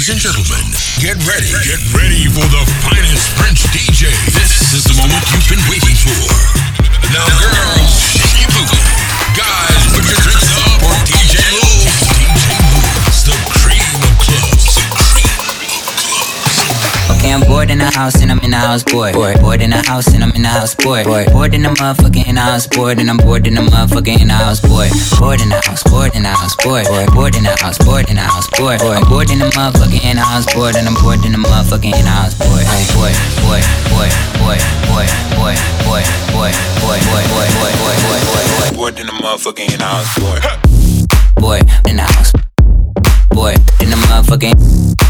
Ladies and gentlemen, get ready. Get ready for the finest French DJ. This is the moment you've been waiting for. Now, girls, shake your booty. Guys, Okay, I'm bored in the house and I'm in the house bored. Bored, bored in the house and I'm in the house bored. Bored, bored in the motherfucking in the house bored and I'm bored in the motherfucking in the house bored. Bored in the house, bored in the house bored. Bored, bored in the house, bored in the house bored. I'm bored in the motherfucking in the house bored and I'm bored in the motherfucking in the house bored. Boy, boy, boy, boy, boy, boy, boy, boy, boy, boy, boy, boy, boy, boy, boy, boy. Bored in the motherfucking in the house, boy. Boy in the house. Boy in the motherfucking.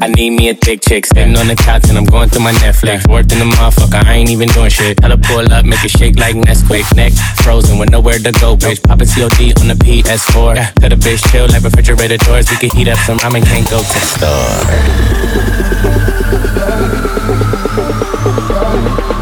I need me a thick chick. Sitting on the couch and I'm going through my Netflix. Worked in the motherfucker, I ain't even doing shit. Tell her pull up, make it shake like Nesquik. Neck frozen with nowhere to go, bitch. Poppin' COD on the PS4. Yeah. Tell the bitch chill like refrigerator doors. We can heat up some ramen, can't go to the store.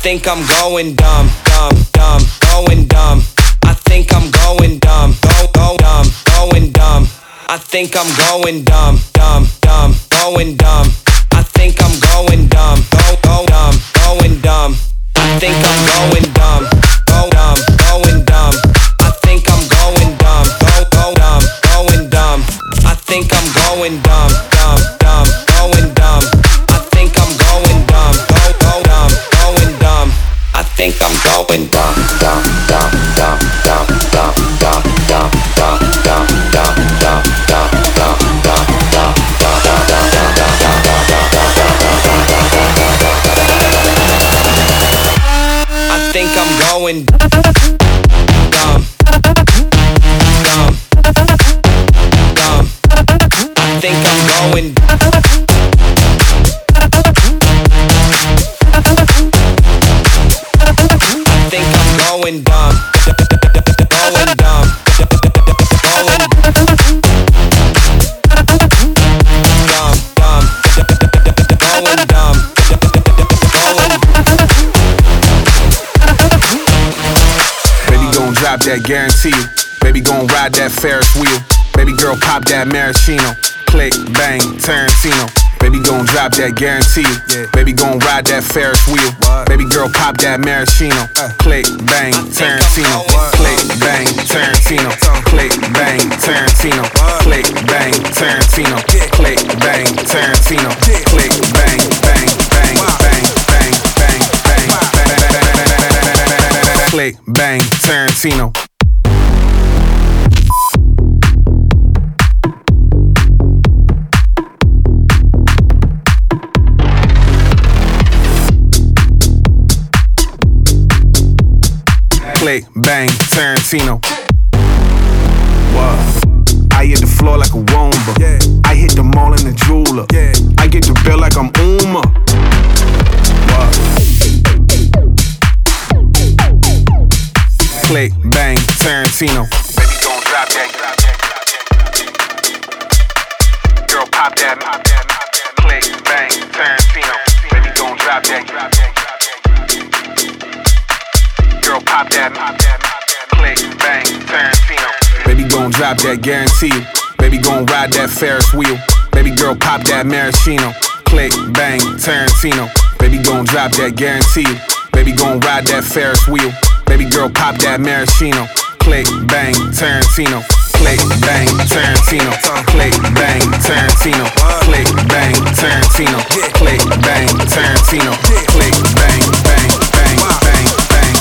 Think I'm going dumb, dumb, dumb, going dumb. I think I'm going dumb, go, go, dumb, going dumb. I think I'm going dumb, going dumb. I think I'm going dumb, go, go, dumb, going dumb. I think I'm going dumb, go, dumb, going dumb. I think I'm going dumb, go, go, dumb, going dumb. I think I'm going dumb, going that, guarantee you. Baby gon' ride that Ferris wheel. Baby girl, pop that maraschino. Click, bang, Tarantino. Baby gon' drop that, guarantee. Yeah. Baby gon' ride that Ferris wheel. What? Baby girl, pop that maraschino. Uh. Click, bang, Tarantino. Click, bang, Tarantino. Click, bang, Tarantino. Click, bang, Tarantino. Click, bang, Tarantino. Click, bang, bang, bang, bang, Click, bang, Tarantino. click, bang, Tarantino. What? I hit the floor like a Roomba. Yeah. I hit the mall in the jeweler. Yeah. I get the bill like I'm Uma. What? Click, bang, Tarantino. Baby, gon' drop that. Girl, pop that. Click, bang, Tarantino. Baby, gon' drop that girl, pop that. Click, bang, Tarantino. Baby gon' drop that, guarantee you. Baby gon' ride that Ferris wheel. Baby girl, pop that maraschino. Click, bang, Tarantino. Baby gon' drop that, guarantee you. Baby gon' ride that Ferris wheel. Baby girl, pop that maraschino. Click, bang, Tarantino. Click, bang, Tarantino. Click, bang, Tarantino. Click, bang, Tarantino. Click, bang, Tarantino. Click, bang, bang, bang, bang.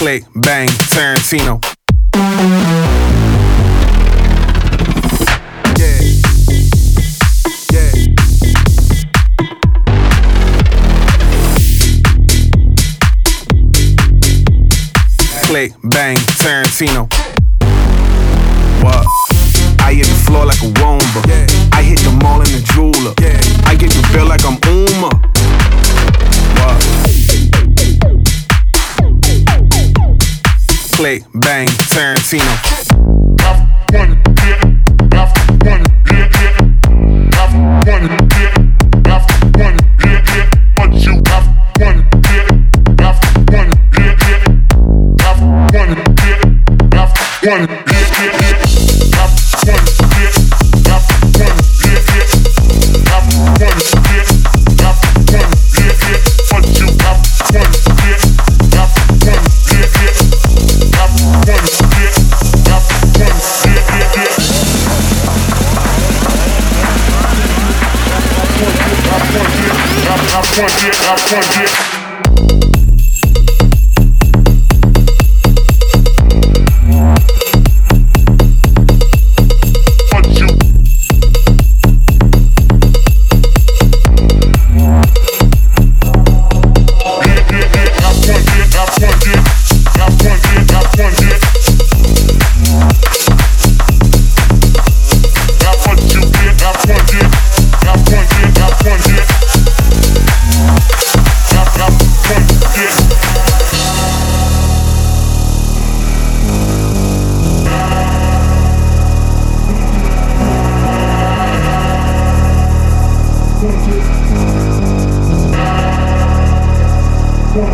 Click, bang, Tarantino. Yeah. Bang, Tarantino. What? I hit the floor like a Roomba. Yeah. I hit the mall in the jeweler. Yeah. I get the bill like I'm Uma. What? click, bang, Tarantino. one, I want it, I want.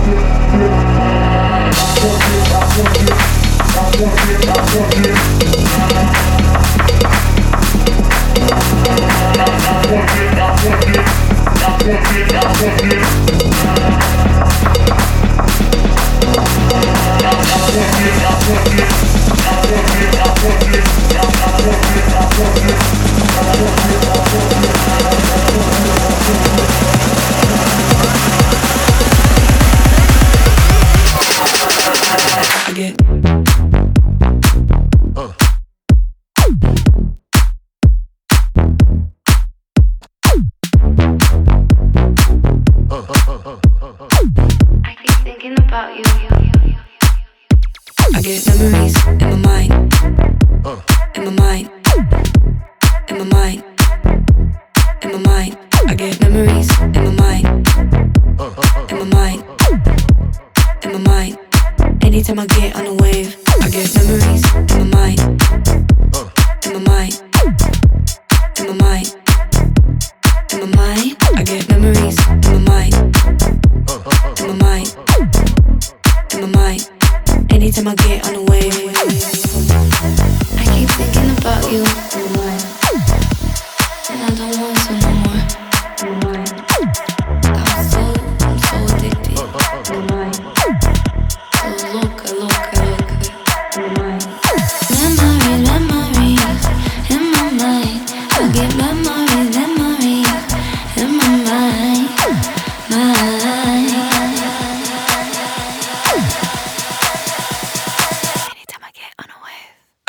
I want you.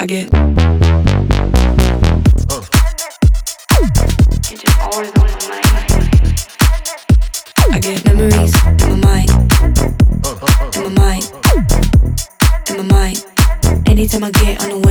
I get. I get memories in my mind, in my mind, in my mind. Anytime I get on the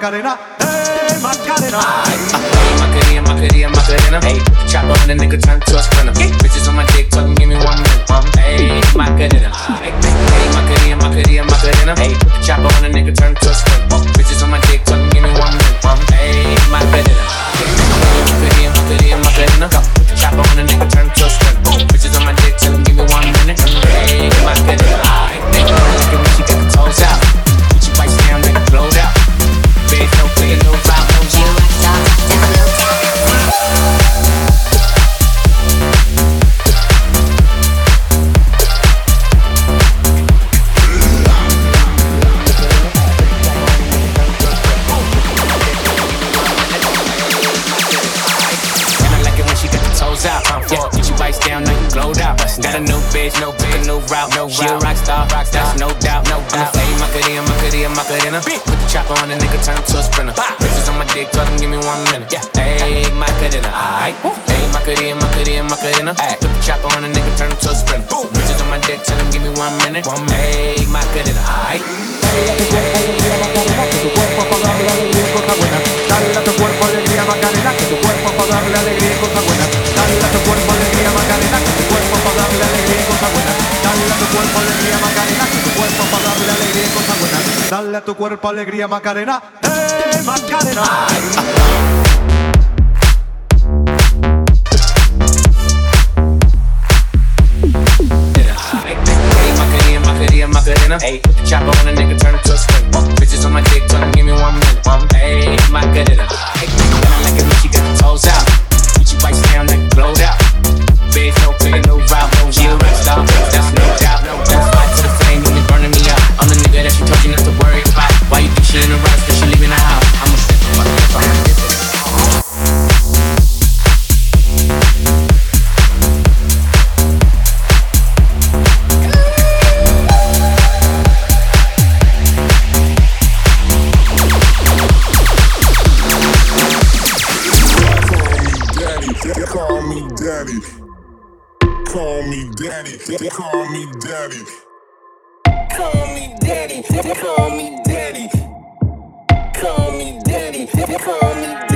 Macarena on a nigga, turn him to a sprinter. Bitches on my dick, tell them give me one minute. Yeah, ayy, my cadena, aight. Ayy, Macarena, my cadena, Macarena. Ayy, put the chopper on a nigga, turn him to a sprinter. Bitches on my dick, tell them give me one minute. One minute, ayy, Macarena, aight. Que tu Dale a tu cuerpo alegría Macarena, que tu cuerpo para darle alegría y cosas buenas. Dale a tu cuerpo alegría Macarena, eh Macarena. Macarena. Ayy, put the chopper on a nigga, turn him to a spring. Bitches on my dick, tell him give me one minute. Ayy, Macarena. Hey, Ayy, I like it when she got the toes out. daddy. Call me daddy. Call me daddy. Call me daddy. Call me daddy.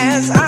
as I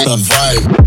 hit. checklist.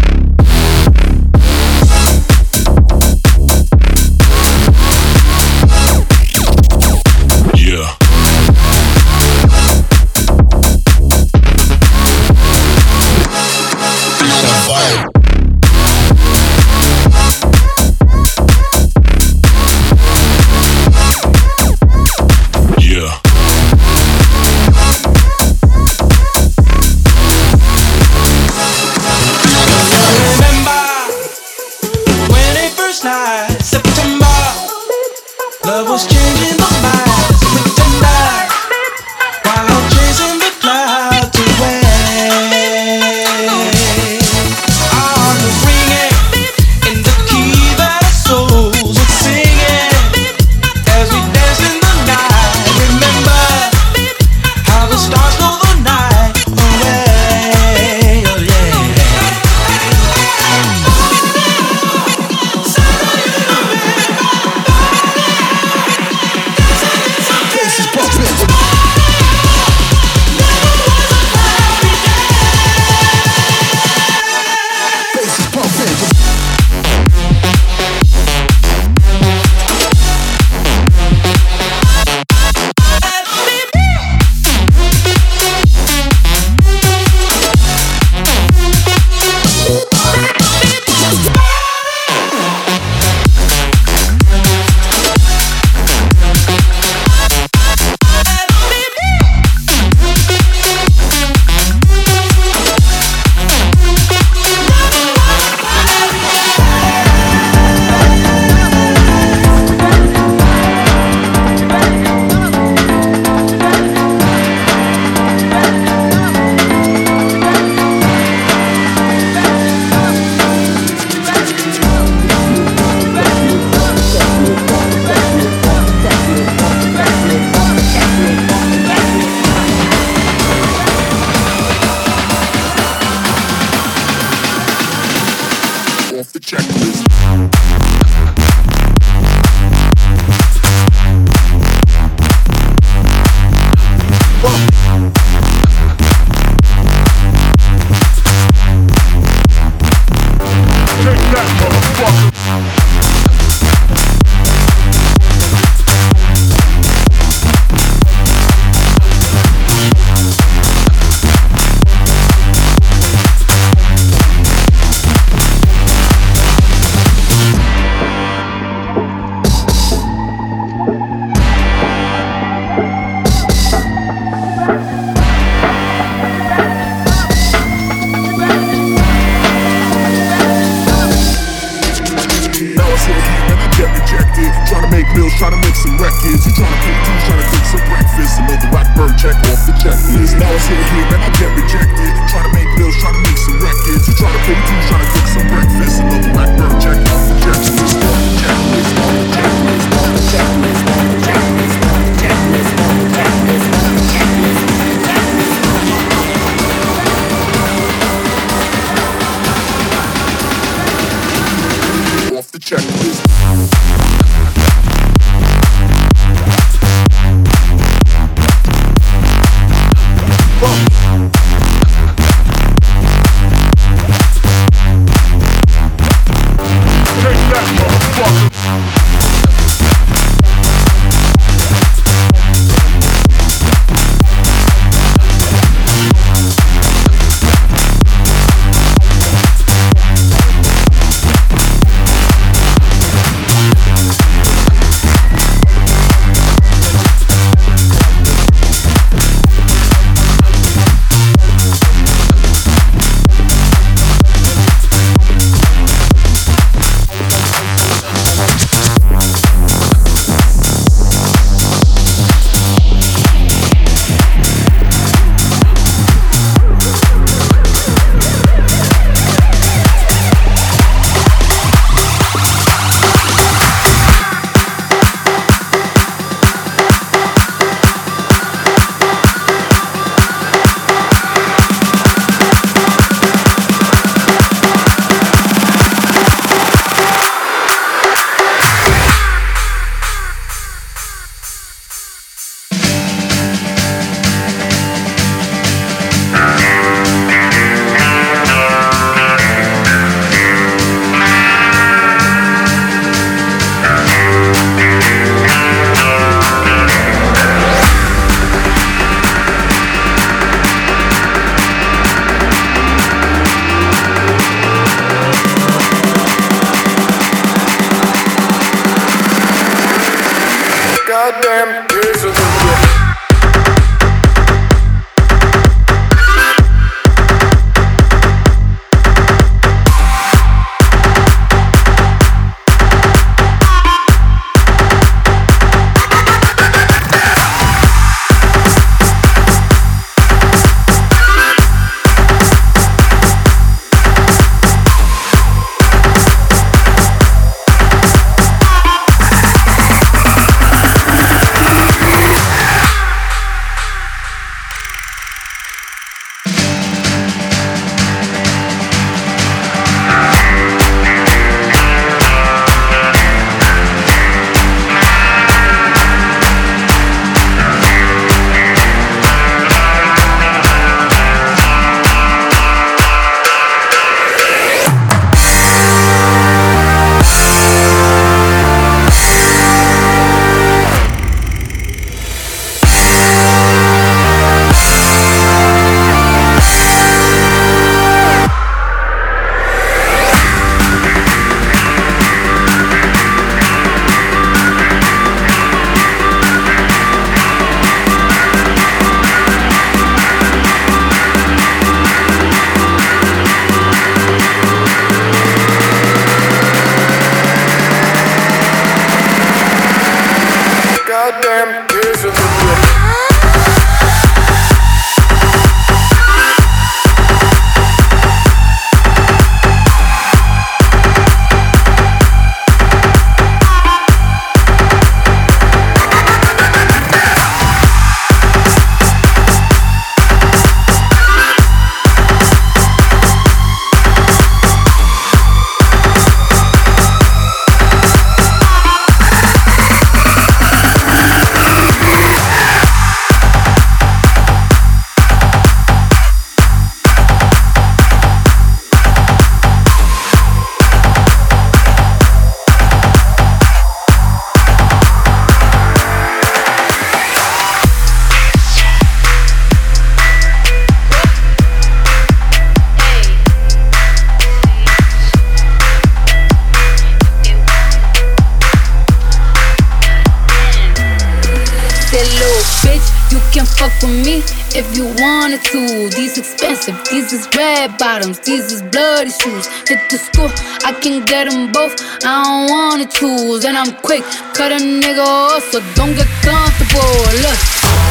is red bottoms, these is bloody shoes. Hit the school, I can get them both. I don't wanna choose, and I'm quick. Cut a nigga off, so don't get comfortable. Look.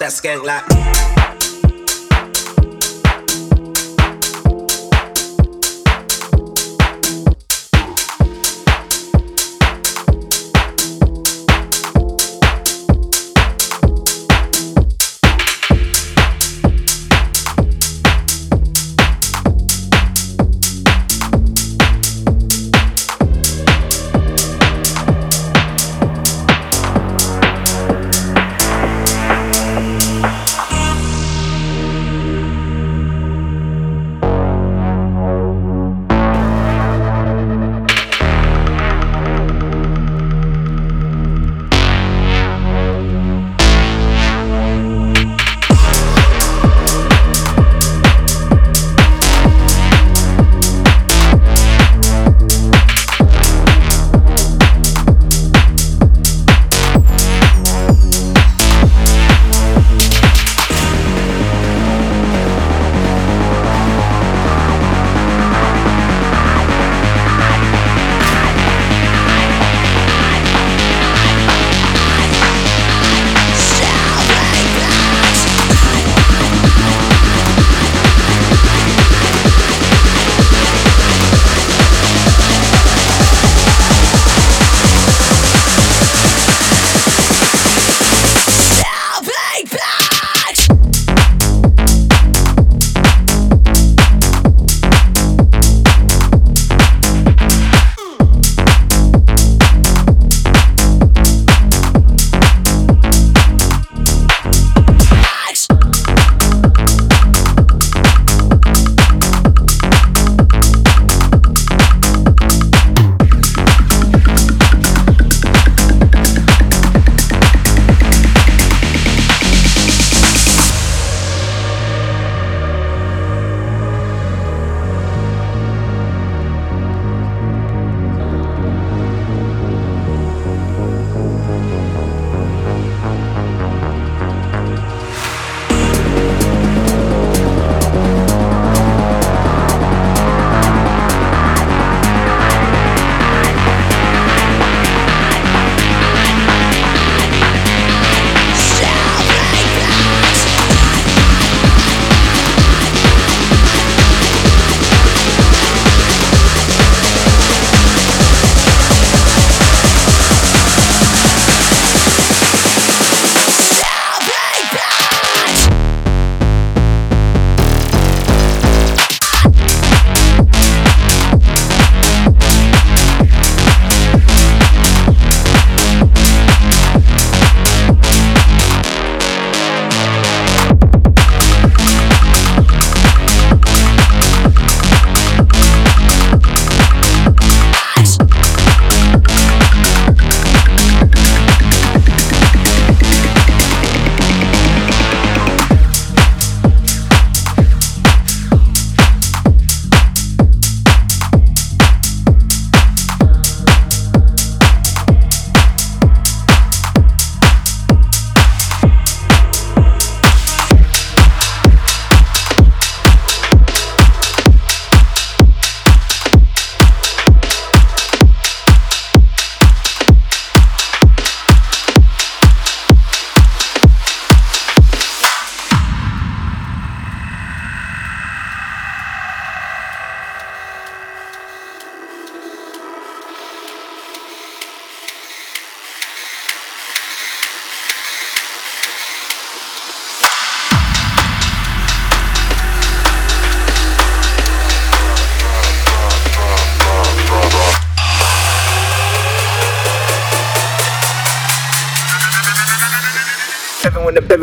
that skank like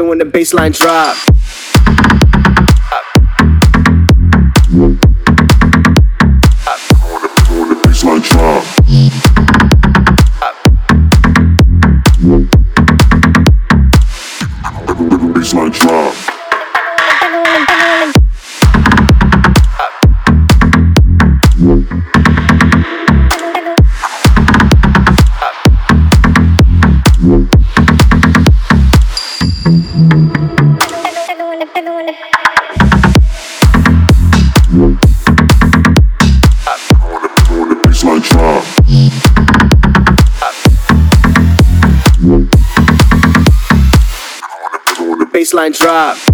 when the bass line drop. mind drop.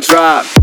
Drop.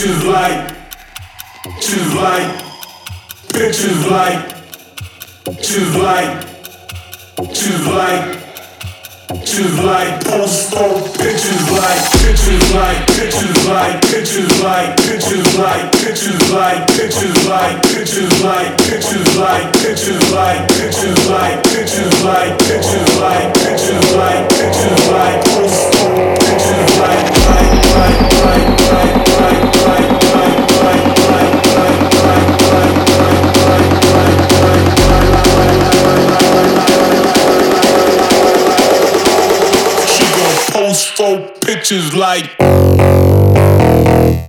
Pictures like. Pictures like. Pictures like. Pictures like. Pictures like. Pictures like post four pictures like pictures like pictures like pictures like pictures like pictures like pictures like pictures like pictures like pictures like pictures like pictures like pictures like pictures like pictures like post four pictures like like like like bitches like.